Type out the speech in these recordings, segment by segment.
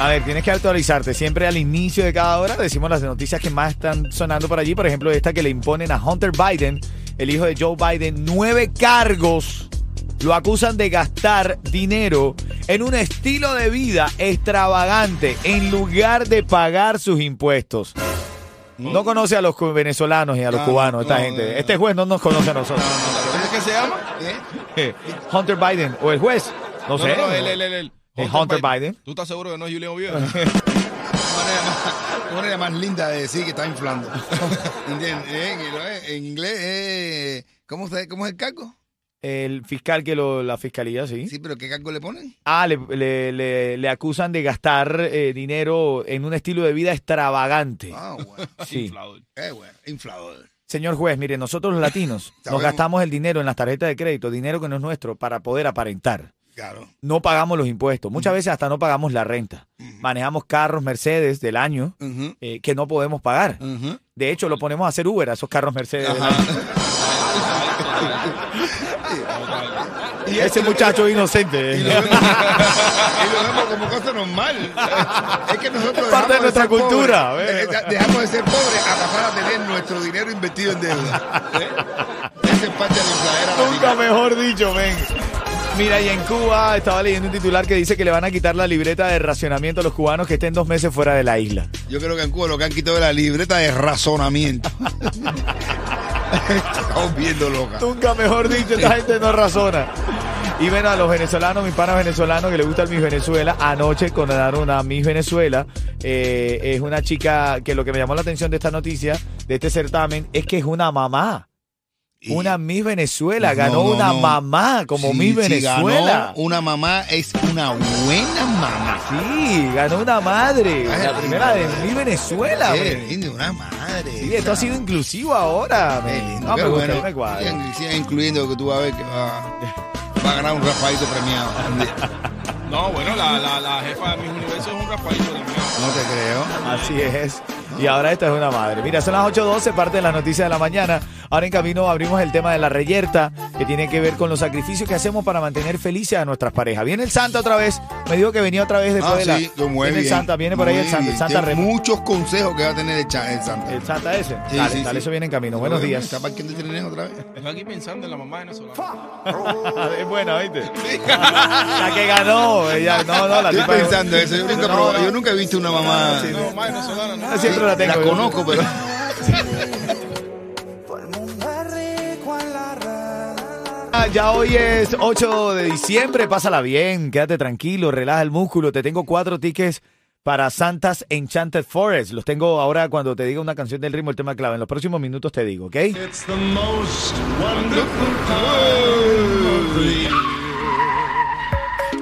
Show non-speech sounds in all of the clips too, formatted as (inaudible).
A ver, tienes que actualizarte. Siempre al inicio de cada hora decimos las noticias que más están sonando por allí. Por ejemplo, esta que le imponen a Hunter Biden, el hijo de Joe Biden, nueve cargos. Lo acusan de gastar dinero en un estilo de vida extravagante en lugar de pagar sus impuestos. No conoce a los venezolanos y a los No, cubanos, esta gente. Este juez no nos conoce a nosotros. ¿Cómo es que se llama? ¿Eh? (laughs) Hunter Biden o el juez. No, sé. No, no, él, él, él, Eh, Hunter Biden. ¿Tú estás seguro que no es Julián Oviedo? (laughs) Una manera más, linda de decir que está inflando. (laughs) ¿Entiendes? Eh, En inglés, eh, ¿cómo, ¿cómo es el cargo? El fiscal que lo, la fiscalía, sí. Sí, pero ¿qué cargo le ponen? Ah, le, le- le- le acusan de gastar eh, dinero en un estilo de vida extravagante. Ah, bueno. (laughs) Sí. Inflador. Bueno, inflador. Señor juez, mire, nosotros los latinos nos gastamos el dinero en las tarjetas de crédito, dinero que no es nuestro, para poder aparentar. Claro. No pagamos los impuestos. Muchas veces hasta no pagamos la renta. Manejamos carros Mercedes del año eh, que no podemos pagar. De hecho, lo ponemos a hacer Uber a esos carros Mercedes. del Ajá. año. (laughs) Y ese muchacho inocente. Y lo, vemos, (laughs) y lo vemos como cosa normal. Es que nosotros Es parte de nuestra cultura, dejamos de ser pobres a pasar a tener nuestro dinero invertido en deuda. (laughs) ¿eh? Esa es parte de la Nunca mejor dicho, ven. Mira, y en Cuba estaba leyendo un titular que dice que le van a quitar la libreta de racionamiento a los cubanos que estén dos meses fuera de la isla. Yo creo que en Cuba lo que han quitado es la libreta de razonamiento. (laughs) Estamos viendo loca. Nunca mejor dicho, esta gente no razona. Y bueno, a los venezolanos, mis panas venezolanos que les gusta el Miss Venezuela, anoche condenaron a Miss Venezuela. Eh, es una chica que lo que me llamó la atención de esta noticia, de este certamen, es que es una mamá. Y- Una Miss Venezuela, No, ganó no, una no. mamá como Sí, Miss Venezuela. ganó una mamá es una buena mamá. Sí, ganó una madre. Ay, la primera de. Miss Venezuela. Qué lindo, una madre. Sí, esto ha sido inclusivo ahora. Qué lindo, No, gusta, bueno. me. Sigan, sigan incluyendo que tú vas a ver que va, va a ganar un Rafaelito premiado. No, bueno, la, la, la jefa de mis universos es un Rafaelito del mío. No te creo. Así es. Y ahora esta es una madre. Mira, son las 8.12, parte de la noticia de la mañana. Ahora en camino abrimos el tema de la reyerta, que tiene que ver con los sacrificios que hacemos para mantener felices a nuestras parejas. Viene el Santa otra vez. Me dijo que venía otra vez después Ah, de la. sí, muy viene el. Santa, viene por ahí el Santa. El Santa Tiene Remo. muchos consejos que va a tener el, cha- el Santa. El Santa ese. Sí, dale, sí, dale, sí. eso viene en camino. Buenos días. ¿Está parqueando el tren otra vez? Estoy aquí pensando en la mamá venezolana. (laughs) es buena, ¿viste? la que ganó. Ella, no, no, la Estoy pensando eso. Yo nunca, No, prob- no. yo nunca he visto una mamá. Sí, No, mamá venezolana, no. Siempre la tengo. La conozco, pero. Ah, Ya hoy es 8 de diciembre, pásala bien, quédate tranquilo, relaja el músculo. Te tengo cuatro tickets para Santa's Enchanted Forest. Los tengo ahora cuando te diga una canción del ritmo, el tema clave. En los próximos minutos te digo, ¿ok?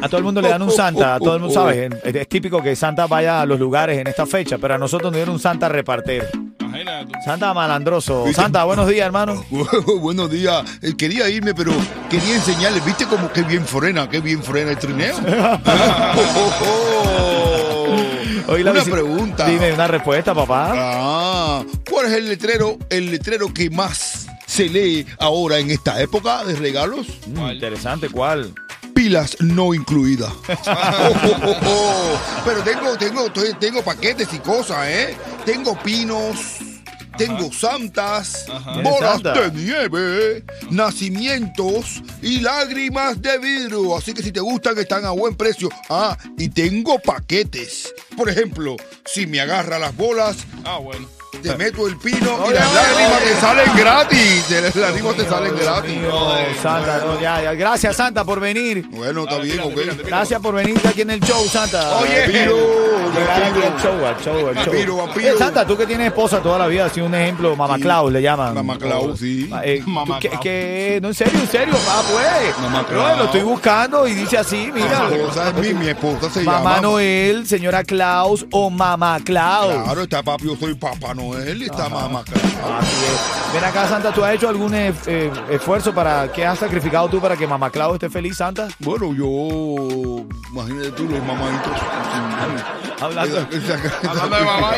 A todo el mundo le dan un Santa, a todo el mundo sabe. (laughs) Es, típico que Santa vaya a los lugares en esta fecha, pero a nosotros nos dieron un Santa. Imagínate tú. Santa malandroso. Santa, buenos días, hermano. (laughs) Buenos días. Eh, Quería irme, pero quería enseñarles. ¿Viste cómo qué bien frena, qué bien frena el trineo? (laughs) Hoy la Una pregunta. Dime una respuesta, papá. Ah, ¿cuál es el letrero, el letrero que más se lee ahora en esta época de regalos? Mm, interesante, ¿cuál? Pilas no incluidas. (laughs) Oh, oh, oh, oh. Pero tengo, tengo, tengo paquetes y cosas, ¿eh? Tengo pinos. Tengo santas, Ajá. bolas Santa? de nieve, nacimientos y lágrimas de vidrio. Así que si te gustan, están a buen precio. Ah, y tengo paquetes. Por ejemplo, si me agarra las bolas, Ah, bueno. Te meto el pino y Oye, las lágrimas te salen gratis. Las lágrimas te salen gratis. Santa, no, ya, ya. Gracias, Santa, por venir. Bueno, está bien, ok. Gracias por venir aquí en el show, Santa. Oye, al show, al show, al show. Vampiro, vampiro. Eh, Santa, tú que tienes esposa toda la vida, sido un ejemplo, Mamá. Clau le llaman. Mamá Clau, sí. Eh, (laughs) Mamá que, Clau. que- no, en serio, en serio, papá, pues. Mamá No, Clau. lo estoy buscando y dice así, mira. Mi esposa es mi, mi esposa se Mamá llama. Noel, señora Claus o Mamá Claus. Claro, está papi, yo soy Papá Noel y está mamá Claus. Así es. Ven acá, Santa, ¿tú has hecho algún eh, eh, esfuerzo para, qué has sacrificado tú para que Mamá Claus esté feliz, Santa? Bueno, yo, imagínate tú los mamaditos. Hablando. Hablando de mamá.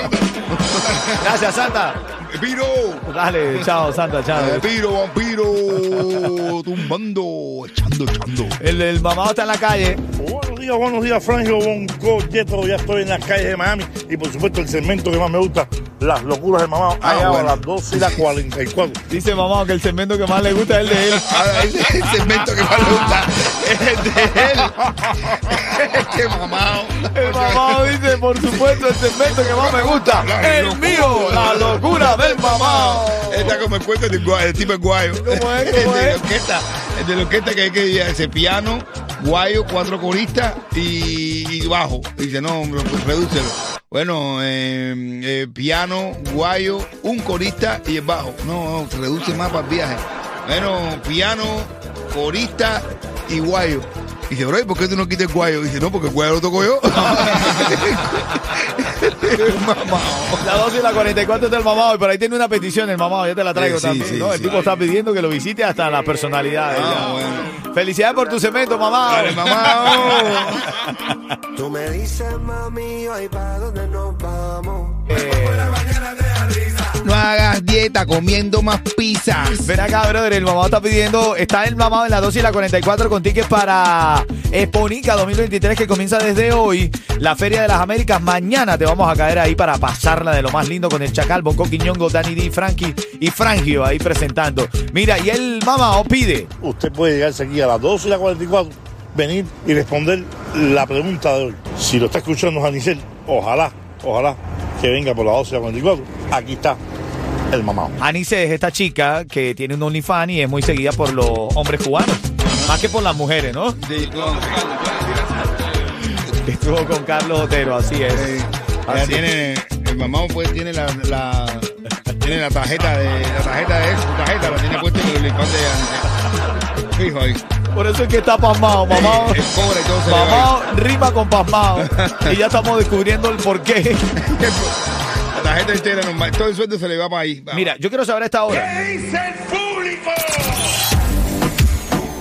Gracias, Santa. Piro, Dale, chao, Santa, chao. Piro, vampiro, tumbando, echando, echando. El, el mamado está en la calle. Buenos días, buenos días, Frangio Bonco, Jetro, ya estoy en las calles de Miami y por supuesto el segmento que más me gusta, las locuras del mamá, Ah, allá a bueno. las 12 y las 44. Dice mamá que el segmento que más le gusta es el de él. Es el segmento que más me gusta es el de él. Este mamado. El mamado dice, por supuesto, el segmento que más me gusta. El mío, la locura del mamado. Está como el cuento del guayo, el tipo de guayo. ¿Cómo es? El (laughs) ¿Cómo de la es? orquesta. El de la orquesta que hay que ir ese piano, guayo, cuatro coristas y, y bajo. Dice, no, hombre, pues, redúcelo. Bueno, eh, eh, piano, guayo, un corista y el bajo. No, no, se reduce más para el viaje. Bueno, piano, corista y guayo. Dice, bro, ¿y por qué tú no quitas el guayo? Dice, no, porque guayo lo toco yo. (laughs) Mamá. La 12 y la 44 es del mamado. Y por ahí tiene una petición el mamado. Ya te la traigo sí, también. sí, ¿no? El sí. tipo está pidiendo que lo visite hasta la personalidad. de Ah, bueno. Felicidades por tu segmento, mamado. Dale, mamá. (laughs) Tú me dices, mami, hoy para dónde nos vamos. No hagas dieta comiendo más pizzas. Ven acá, brother, el mamado está pidiendo, está el mamado en la 12 y la 44 con tickets para Exponica 2023 que comienza desde hoy, la Feria de las Américas. Mañana te vamos a caer ahí para pasarla de lo más lindo con el Chacal, Bonco Quiñongo, Danny D, Frankie y Frangio ahí presentando. Mira, y el mamado pide, Usted puede llegarse aquí a las 12 y las 44, venir y responder la pregunta de hoy. Si lo está escuchando Janicel, ojalá, ojalá que venga por las 12 y las 44. Aquí está el mamado. Anice es esta chica que tiene un OnlyFans y es muy seguida por los hombres cubanos, más que por las mujeres, ¿no? Estuvo con Carlos Otero, así es. Así ella es. tiene, el mamá pues tiene la, la tiene la tarjeta de la tarjeta de su tarjeta la tiene puesta en el OnlyFans de. Fijo ahí. Por eso es que está pasmado, mamado. El cobre y todo se Mamado rima con pasmado. y ya estamos descubriendo el porqué. (laughs) La tarjeta entera normal, todo el sueldo se le va para ahí. Mira, yo quiero saber a esta hora.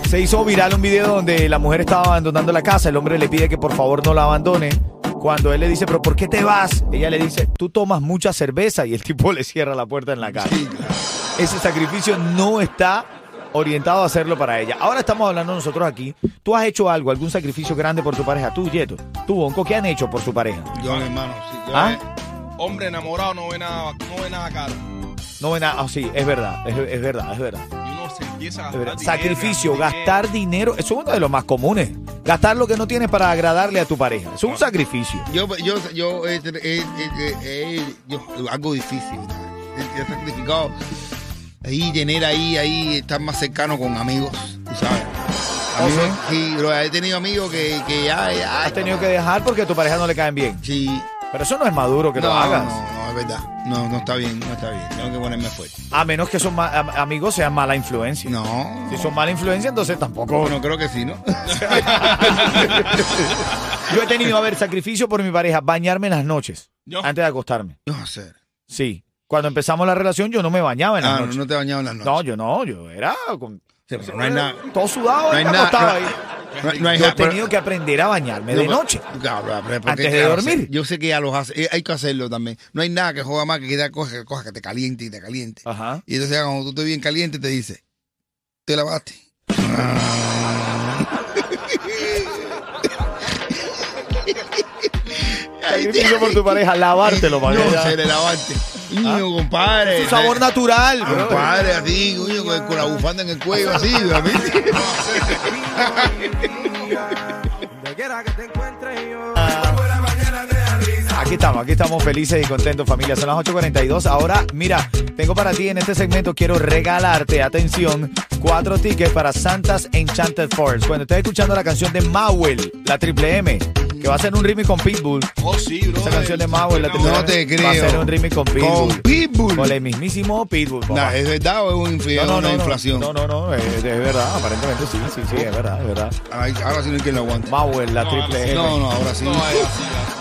Se hizo viral un video donde la mujer estaba abandonando la casa. El hombre le pide que por favor no la abandone. Cuando él le dice, pero ¿por qué te vas? Ella le dice, tú tomas mucha cerveza y el tipo (laughs) le cierra la puerta en la cara. Sí. Ese sacrificio no está orientado a hacerlo para ella. Ahora estamos hablando nosotros aquí. ¿Tú has hecho algo, algún sacrificio grande por tu pareja? Tú, Yeto. Tú, Bonco, ¿qué han hecho por su pareja? Yo, mi hermano, sí. yo- ¿Ah? Hombre enamorado no ve nada, no ve nada caro. No ven a... ah, sí, es verdad, es, es verdad, es verdad. Empieza a gastar Sacrificio, dinero. gastar dinero, eso es uno de los más comunes. Gastar lo que no tienes para agradarle a tu pareja. Es un sacrificio. Yo, yo, yo, eh, eh, eh, eh, eh, yo, algo difícil. He, he sacrificado ahí, tener ahí, ahí, estar más cercano con amigos, sabes. Amigos, sí, bro, he tenido amigos que, que ya, ya, Has tenido que dejar porque a tu pareja no le caen bien. sí. Pero eso no es maduro que no, lo hagas. No, no, es verdad. No, no está bien, no está bien. Tengo que ponerme fuerte. A menos que am- amigos sean mala influencia. No. Si son mala influencia, entonces tampoco. Bueno, creo que sí, ¿no? (laughs) Yo he tenido, a ver, sacrificio por mi pareja, bañarme en las noches. Yo. Antes de acostarme. no sé. Sí. Cuando empezamos la relación, yo no me bañaba en las Ah, no, noches. no te bañaba en las noches. No, yo no, yo era con. Sí, pero no hay nada. Todo sudado No hay nada. No, ahí. No- no hay Yo he tenido que aprender a bañarme No, de noche. Antes de dormir. Yo sé que ya los hace. eh, Hay que hacerlo también. No hay nada que juega más que queda cosa, cosa que te caliente y te caliente. Ajá. Y entonces ya cuando tú estés bien caliente te dice, ¿te lavaste? Sacrificio por tu pareja, lavártelo (laughs) para que No, ya- se le. Niño, compadre. Es un sabor natural, bro. Compadre, así, coño, con, con la bufanda en el cuello, así, a (laughs) mí. Donde quiera que te encuentres yo. Aquí estamos, aquí estamos felices y contentos, familia. Son las 8.42. Ahora, mira, tengo para ti en este segmento, quiero regalarte, atención, cuatro tickets para Santa's Enchanted Forest. Cuando estés escuchando la canción de Mauel, la triple M, que va a ser un remix con Pitbull. Oh, sí, bro. Esa canción de Mauel, la triple No te Va a creo. ser un remix con Pitbull. Con Pitbull. Con el mismísimo Pitbull. papá. Nah, ¿Es verdad o es un No, no, una no, inflación? No, no, no, es, es verdad, aparentemente sí, sí, sí, es verdad, es verdad. Ay, ahora sí no hay quien lo aguante. Mauel, la No, triple M. No, no, ahora sí. Es.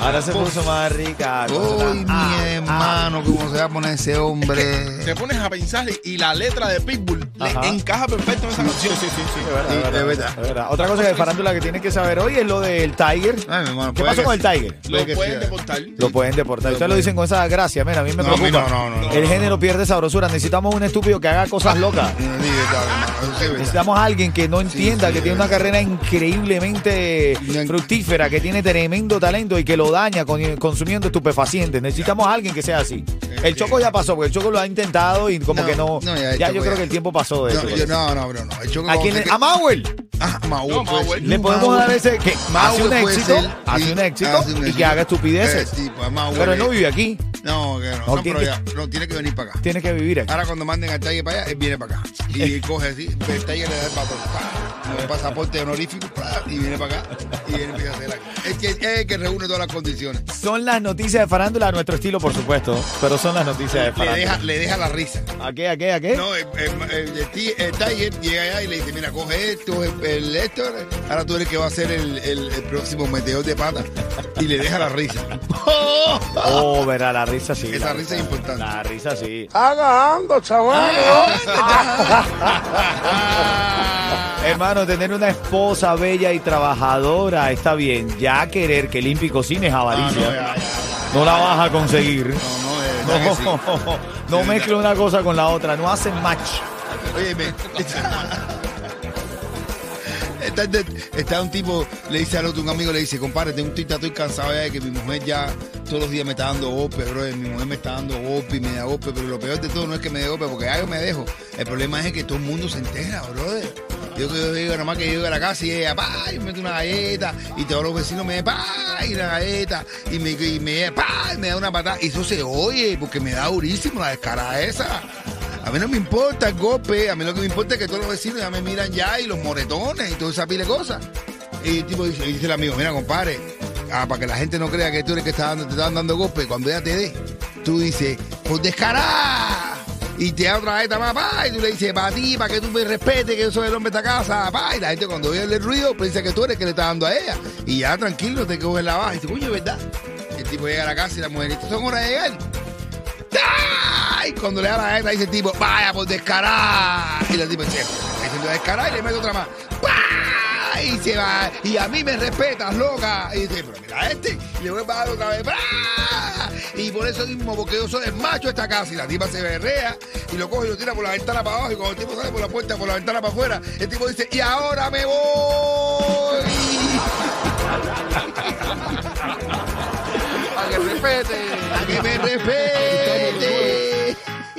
Ahora se puso más rica. Uy, Ah, mi hermano, ¿cómo se va a poner ese hombre? Te pones a pensar y la letra de Pitbull Ajá. le encaja perfecto en esa canción. Sí, sí, sí. Es verdad, Sí, es verdad, es verdad. es verdad. Otra cosa de farándula que tienes que saber hoy es lo del Tiger. Ay, mi hermano, ¿Qué pasó con el. Tiger? Lo pueden deportar. Lo pueden deportar. Ustedes lo dicen con esa gracia, mira, a mí me preocupa. no, no, no, el no. género pierde sabrosura. Necesitamos un estúpido que haga cosas locas. Sí, verdad. Necesitamos a alguien que no entienda, sí, que tiene una carrera increíblemente fructífera, que tiene tremendo talento y que lo daña con- consumiendo estupefacientes. Necesitamos a alguien que sea así. El Choco ya pasó, porque el Choco lo ha intentado y como No, que no. no, ya yo creo ya. que el tiempo pasó de No, eso. yo- no, no, bro, no. El Choco ¿A quién? le- que- A Mauel. (laughs) Ah, No, Maúl. ser. Le podemos dar ese que hace un puede éxito, ser, hace sí, un éxito hace un y que haga estupideces. Eh, sí, pues, Pero él no eh, vive aquí, No, que no. No, No, tiene pero que- ya, no, tiene que venir para acá. tiene que vivir aquí. Ahora cuando manden al Tiger para allá, él viene para acá. Y coge así, el Tiger le da el patrón, le el pasaporte honorífico, y viene para acá. Y viene hacer. Es que, es el que reúne todas las condiciones. Son las noticias de farándula a nuestro estilo, por supuesto, pero son las noticias de Le farándula. deja, le deja la risa. ¿A qué, a qué, a qué? No, el, el- el- el ti- el Tiger llega allá y le dice, mira, coge esto, el, el esto, ahora tú eres el que va a ser el, el- el próximo meteor de pata. Y le deja la risa. (laughs) Oh, verá, la risa sí. Esa la risa es importante. La risa sí. Agando, chaval. (laughs) Hermano, tener una esposa bella y trabajadora está bien. Ya querer que limpie y cocine es Ah, avaricia. no, ya. No la vas a conseguir. No, no, sí. No, no mezcle una cosa con la otra. No hacen match. Oye, me- está, está- está un tipo, le dice al otro, un amigo le dice, compadre, tengo un tita, estoy cansado ya de que mi mujer ya todos los días me está dando golpe, bro. Mi mujer me está dando golpe y me da golpe, pero lo peor de todo no es que me dé golpe, porque ya yo me dejo. El problema es que todo el mundo se entera, brother. Yo que yo digo, nada más que yo llego a la casa y ella, pa, y me mete una galleta, y todos los vecinos me pa, y la galleta, y me, y me, pa, y me da una patada. Y eso se oye, porque me da durísimo la descarada esa. A mí no me importa el golpe, a mí lo que me importa es que todos los vecinos ya me miran ya y los moretones y toda esa pila de cosas. Y el tipo dice, dice el amigo, mira compadre, ah, para que la gente no crea que tú eres el que está dando, te están dando golpe, cuando ella te dé, tú dices, pues descarada. Y te da otra galleta más, pa, y tú le dices, para ti, para que tú me respetes, que yo soy el hombre de esta casa, pa, y la gente cuando oye el ruido piensa que tú eres el que le está dando a ella. Y ya tranquilo, te coges la baja y dice, coño, ¿verdad? El tipo llega a la casa y la mujer, ¿estas son horas de llegar? ¡Ay! Cuando le da la galleta dice el tipo, vaya por descarada. Y la tipo dice, diciendo descarada y le mete otra más. Y se va. Y a mí me respetas, loca. Y dice, pero mira este. Y le voy a dar otra vez. Y por eso mismo, porque yo soy el macho de esta casa. Y la tipa se berrea y lo coge y lo tira por la ventana para abajo. Y cuando el tipo sale por la puerta, por la ventana para afuera, el tipo dice, y ahora me voy. (laughs) Para que respete. Para que me respete.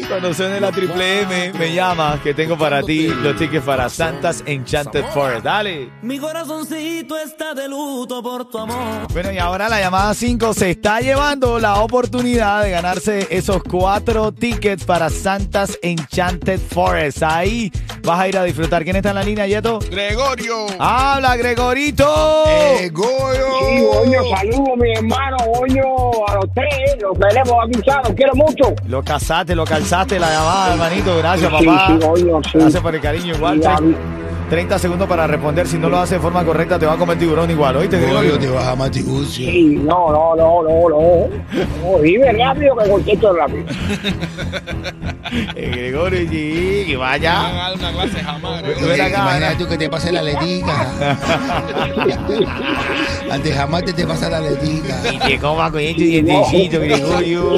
Cuando suene la triple M, me llamas que tengo para ti los tickets para Santa's Enchanted Forest. Dale. Mi corazoncito está de luto por tu amor. Bueno, y ahora la llamada 5 se está llevando la oportunidad de ganarse esos cuatro tickets para Santa's Enchanted Forest. Ahí vas a ir a disfrutar. ¿Quién está en la línea, Yeto? Gregorio. ¡Habla, Gregorito! ¡Eh, Goyo! Sí, coño, saludos, mi hermano, coño, a los tres, los tenemos ya, los quiero mucho. Lo casaste, lo calzaste la llamada, hermanito. Gracias, Sí, papá. sí, coño, sí. Gracias por el cariño. Igual. 30 segundos para responder. Si no lo hace de forma correcta, te va a comer tiburón igual. ¿Oíste, Gregorio? Te vas a Matibucio. Sí, no, no, no, no, no. No, dime rápido que contesto rápido. (laughs) Eh, Gregorio, sí, que Van vaya. a dar una clase jamás. Ven acá, tú que te pase la letica. (laughs) Antes jamás te, te pasa la letica. Y te coma con este dientecito, Gregorio.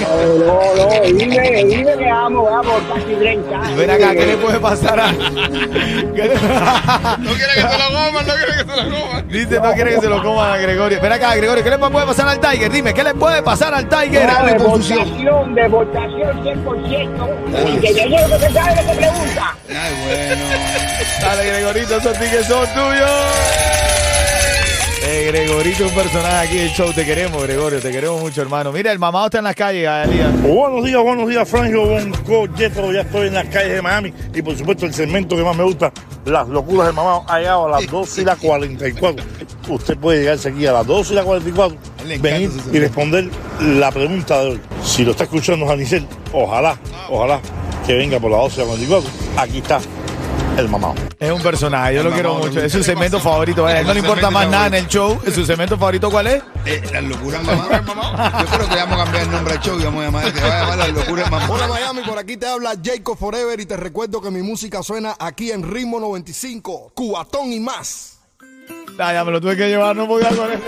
No, no, no, dime, dime que amo, vamos, casi 30 años. Ven acá, ¿qué le puede pasar a.? (laughs) (laughs) ¿Qué le- No quiere que te lo coman, no quiere que te lo coman. Dice, no quiere que se lo coman a Gregorio. Ven acá, Gregorio, ¿qué le puede pasar al Tiger? Dime, ¿qué le puede pasar al Tiger? No, deportación, deportación 100%. Y que yo llego que sabe lo que pregunta. Ay, bueno. Dale, Gregorito, esos tickets son tuyos. Eh, Gregorito, un personaje aquí del show. Te queremos, Gregorio. Te queremos mucho, hermano. Mira, el mamado está en las calles, Elías. Buenos días, buenos días, Frangio Bonco, Jetro, ya estoy en las calles de Miami y por supuesto el segmento que más me gusta, las locuras del mamado, ha llegado a las 12 y las 44. Usted puede llegarse aquí a las 12 y las 44, Le encanta venir y responder la pregunta de hoy. Si lo está escuchando Janicel, ojalá, ojalá que venga por las 12 y las 44. Aquí está el mamado. Es un personaje, yo El lo quiero mucho. Es su segmento favorito. A él no le importa más nada en el show. ¿Es ¿Su segmento favorito cuál es? Eh, las locuras mamá. Yo creo que vamos a cambiar el nombre del show y vamos a llamar, se va a llamar las locuras mamá. Hola Miami, por aquí te habla Jacob Forever y te recuerdo que mi música suena aquí en Ritmo 95, Cubatón y más. Ah, ya me lo tuve que llevar, no podía con eso.